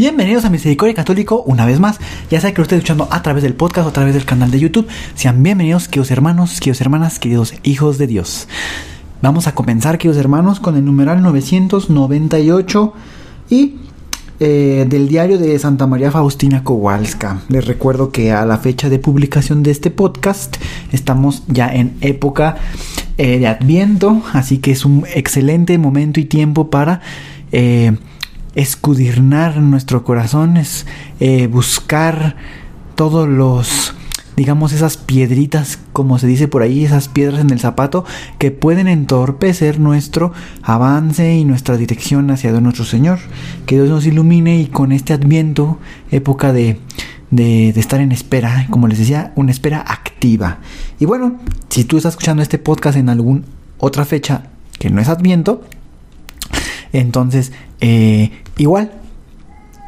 Bienvenidos a Misericordia Católico una vez más. Ya sea que lo esté escuchando a través del podcast o a través del canal de YouTube. Sean bienvenidos, queridos hermanos, queridos hermanas, queridos hijos de Dios. Vamos a comenzar, queridos hermanos, con el numeral 998 y eh, del diario de Santa María Faustina Kowalska. Les recuerdo que a la fecha de publicación de este podcast estamos ya en época eh, de Adviento, así que es un excelente momento y tiempo para eh, escudriñar nuestro corazón, es eh, buscar todos los, digamos, esas piedritas, como se dice por ahí, esas piedras en el zapato que pueden entorpecer nuestro avance y nuestra dirección hacia nuestro Señor. Que Dios nos ilumine y con este adviento, época de, de, de, estar en espera, como les decía, una espera activa. Y bueno, si tú estás escuchando este podcast en alguna otra fecha que no es adviento, entonces, eh, igual,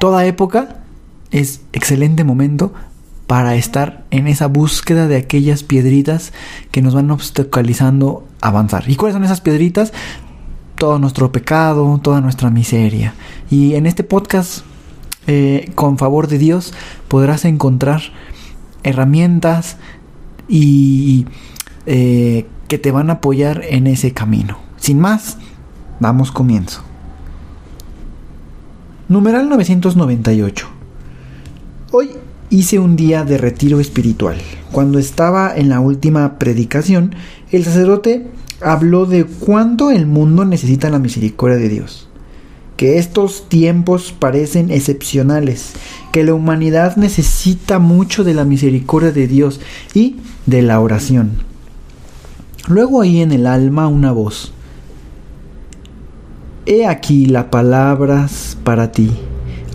toda época es excelente momento para estar en esa búsqueda de aquellas piedritas que nos van obstaculizando avanzar. ¿Y cuáles son esas piedritas? Todo nuestro pecado, toda nuestra miseria. Y en este podcast, eh, con favor de Dios, podrás encontrar herramientas y eh, que te van a apoyar en ese camino. Sin más, damos comienzo. Numeral 998. Hoy hice un día de retiro espiritual. Cuando estaba en la última predicación, el sacerdote habló de cuánto el mundo necesita la misericordia de Dios. Que estos tiempos parecen excepcionales, que la humanidad necesita mucho de la misericordia de Dios y de la oración. Luego oí en el alma una voz He aquí las palabras para ti.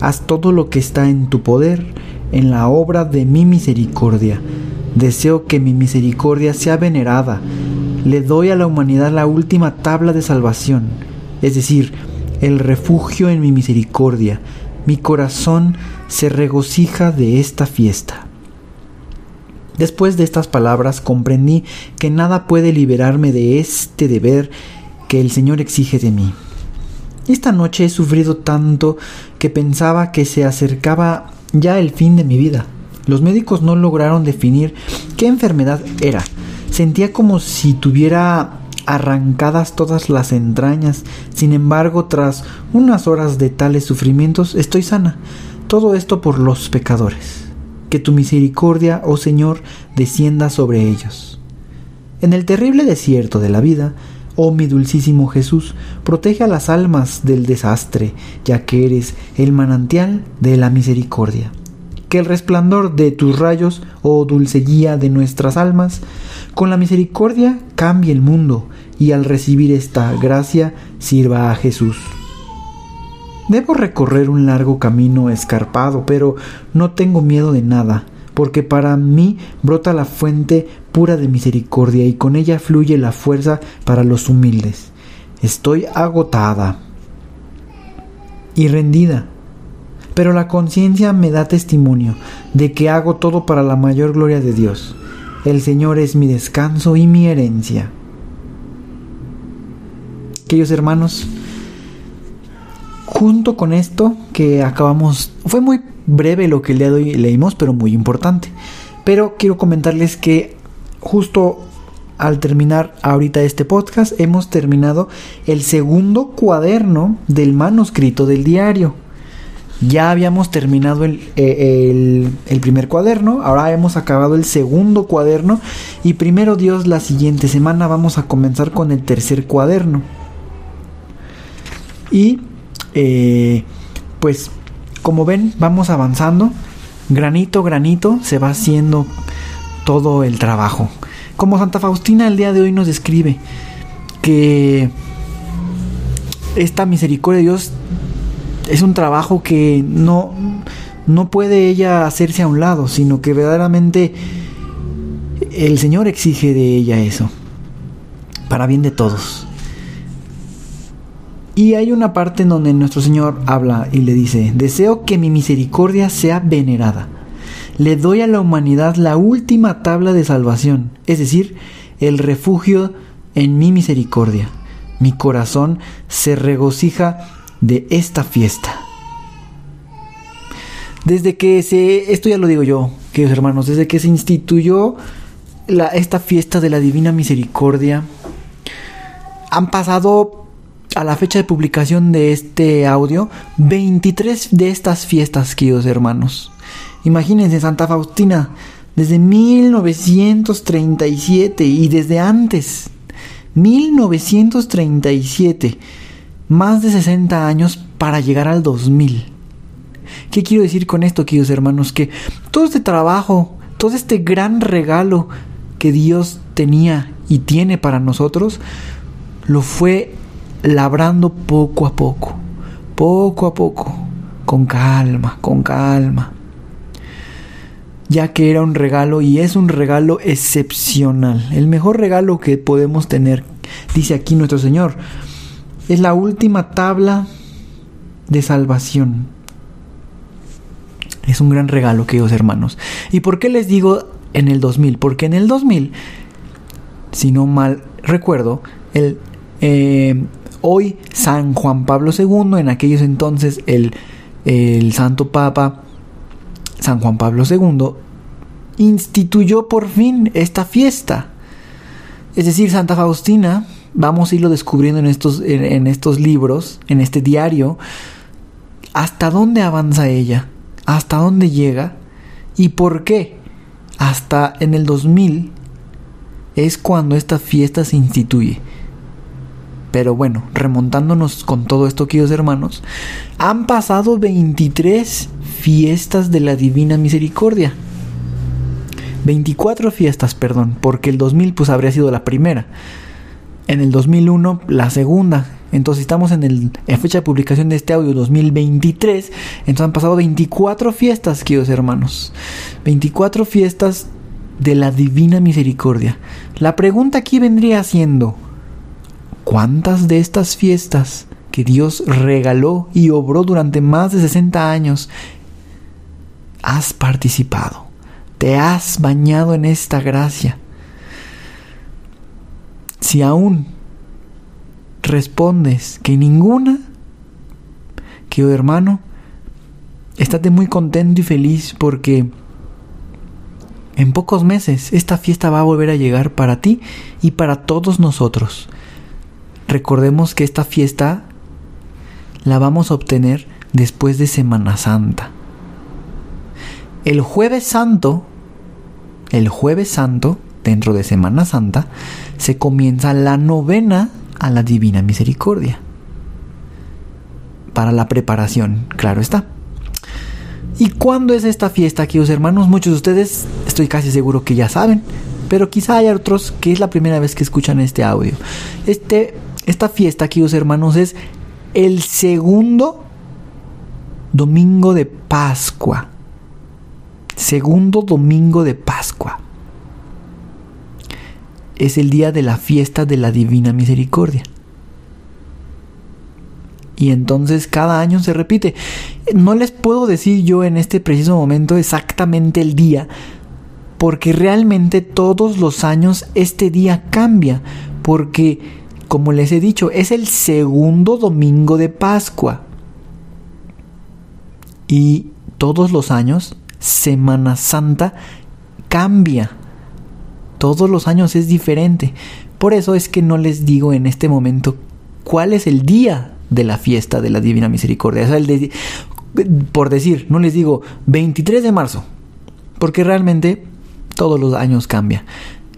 Haz todo lo que está en tu poder en la obra de mi misericordia. Deseo que mi misericordia sea venerada. Le doy a la humanidad la última tabla de salvación, es decir, el refugio en mi misericordia. Mi corazón se regocija de esta fiesta. Después de estas palabras comprendí que nada puede liberarme de este deber que el Señor exige de mí. Esta noche he sufrido tanto que pensaba que se acercaba ya el fin de mi vida. Los médicos no lograron definir qué enfermedad era. Sentía como si tuviera arrancadas todas las entrañas. Sin embargo, tras unas horas de tales sufrimientos, estoy sana. Todo esto por los pecadores. Que tu misericordia, oh Señor, descienda sobre ellos. En el terrible desierto de la vida, Oh mi dulcísimo Jesús, protege a las almas del desastre, ya que eres el manantial de la misericordia. Que el resplandor de tus rayos, oh dulce guía de nuestras almas, con la misericordia cambie el mundo y al recibir esta gracia sirva a Jesús. Debo recorrer un largo camino escarpado, pero no tengo miedo de nada porque para mí brota la fuente pura de misericordia y con ella fluye la fuerza para los humildes. Estoy agotada y rendida, pero la conciencia me da testimonio de que hago todo para la mayor gloria de Dios. El Señor es mi descanso y mi herencia. Queridos hermanos, junto con esto que acabamos, fue muy breve lo que el día de hoy leímos, pero muy importante. Pero quiero comentarles que justo al terminar ahorita este podcast hemos terminado el segundo cuaderno del manuscrito del diario. Ya habíamos terminado el, eh, el, primer cuaderno, ahora hemos acabado el segundo cuaderno y primero Dios la siguiente semana vamos a comenzar con el tercer cuaderno. Y eh, pues como ven, vamos avanzando. Granito, granito, se va haciendo todo el trabajo. Como Santa Faustina el día de hoy nos describe que esta misericordia de Dios es un trabajo que no, no puede ella hacerse a un lado, sino que verdaderamente el Señor exige de ella eso, para bien de todos. Y hay una parte en donde nuestro Señor habla y le dice, deseo que mi misericordia sea venerada. Le doy a la humanidad la última tabla de salvación, es decir, el refugio en mi misericordia. Mi corazón se regocija de esta fiesta. Desde que se, esto ya lo digo yo, queridos hermanos, desde que se instituyó esta fiesta de la Divina Misericordia, han pasado a la fecha de publicación de este audio 23 de estas fiestas, queridos hermanos. Imagínense Santa Faustina, desde 1937 y desde antes, 1937, más de 60 años para llegar al 2000. ¿Qué quiero decir con esto, queridos hermanos? Que todo este trabajo, todo este gran regalo que Dios tenía y tiene para nosotros, lo fue labrando poco a poco, poco a poco, con calma, con calma. Ya que era un regalo y es un regalo excepcional, el mejor regalo que podemos tener, dice aquí nuestro Señor. Es la última tabla de salvación. Es un gran regalo, queridos hermanos. ¿Y por qué les digo en el 2000? Porque en el 2000, si no mal recuerdo, el eh, hoy San Juan Pablo II, en aquellos entonces el, Santo Papa San Juan Pablo II, instituyó por fin esta fiesta. Es decir, Santa Faustina, vamos a irlo descubriendo en estos, en, estos libros, en este diario, hasta dónde avanza ella, hasta dónde llega y por qué. Hasta en el 2000 es cuando esta fiesta se instituye. Pero bueno, remontándonos con todo esto, queridos hermanos, han pasado 23 fiestas de la Divina Misericordia. 24 fiestas, perdón, porque el 2000 pues habría sido la primera. En el 2001 la segunda. Entonces estamos en, el, en fecha de publicación de este audio 2023. Entonces han pasado 24 fiestas, queridos hermanos. 24 fiestas de la Divina Misericordia. La pregunta aquí vendría siendo, ¿Cuántas de estas fiestas que Dios regaló y obró durante más de 60 años has participado? ¿Te has bañado en esta gracia? Si aún respondes que ninguna, que oh hermano, estate muy contento y feliz porque en pocos meses esta fiesta va a volver a llegar para ti y para todos nosotros. Recordemos que esta fiesta la vamos a obtener después de Semana Santa. El jueves santo, el jueves santo, dentro de Semana Santa, se comienza la novena a la Divina Misericordia. Para la preparación, claro está. ¿Y cuándo es esta fiesta, queridos hermanos? Muchos de ustedes estoy casi seguro que ya saben, pero quizá haya otros que es la primera vez que escuchan este audio. Este esta fiesta, queridos hermanos, es el segundo domingo de Pascua. Segundo domingo de Pascua. Es el día de la fiesta de la Divina Misericordia. Y entonces cada año se repite. No les puedo decir yo en este preciso momento exactamente el día, porque realmente todos los años este día cambia, porque como les he dicho, es el segundo domingo de Pascua. Y todos los años, Semana Santa cambia. Todos los años es diferente. Por eso es que no les digo en este momento cuál es el día de la fiesta de la Divina Misericordia. Es el por decir, no les digo 23 de marzo, porque realmente todos los años cambia.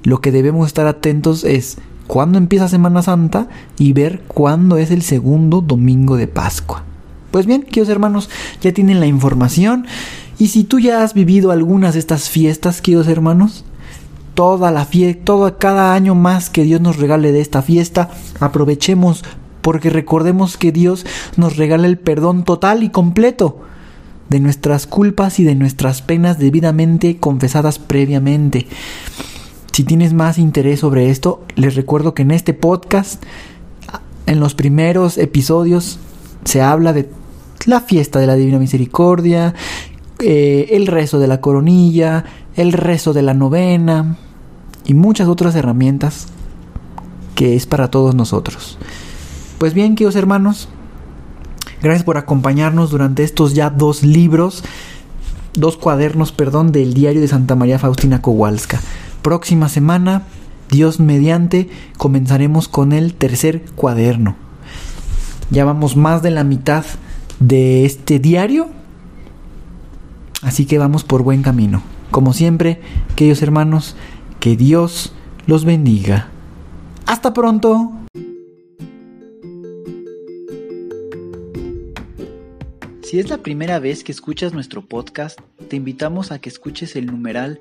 Lo que debemos estar atentos es cuándo empieza Semana Santa y ver cuándo es el segundo domingo de Pascua. Pues bien, queridos hermanos, ya tienen la información. Y si tú ya has vivido algunas de estas fiestas, queridos hermanos, toda la fiesta, todo cada año más que Dios nos regale de esta fiesta, aprovechemos porque recordemos que Dios nos regala el perdón total y completo de nuestras culpas y de nuestras penas debidamente confesadas previamente. Si tienes más interés sobre esto, les recuerdo que en este podcast, en los primeros episodios, se habla de la fiesta de la Divina Misericordia, eh, el rezo de la coronilla, el rezo de la novena y muchas otras herramientas que es para todos nosotros. Pues bien, queridos hermanos, gracias por acompañarnos durante estos ya dos libros, dos cuadernos, perdón, del diario de Santa María Faustina Kowalska. Próxima semana, Dios mediante, comenzaremos con el tercer cuaderno. Ya vamos más de la mitad de este diario, así que vamos por buen camino. Como siempre, queridos hermanos, que Dios los bendiga. Hasta pronto. Si es la primera vez que escuchas nuestro podcast, te invitamos a que escuches el numeral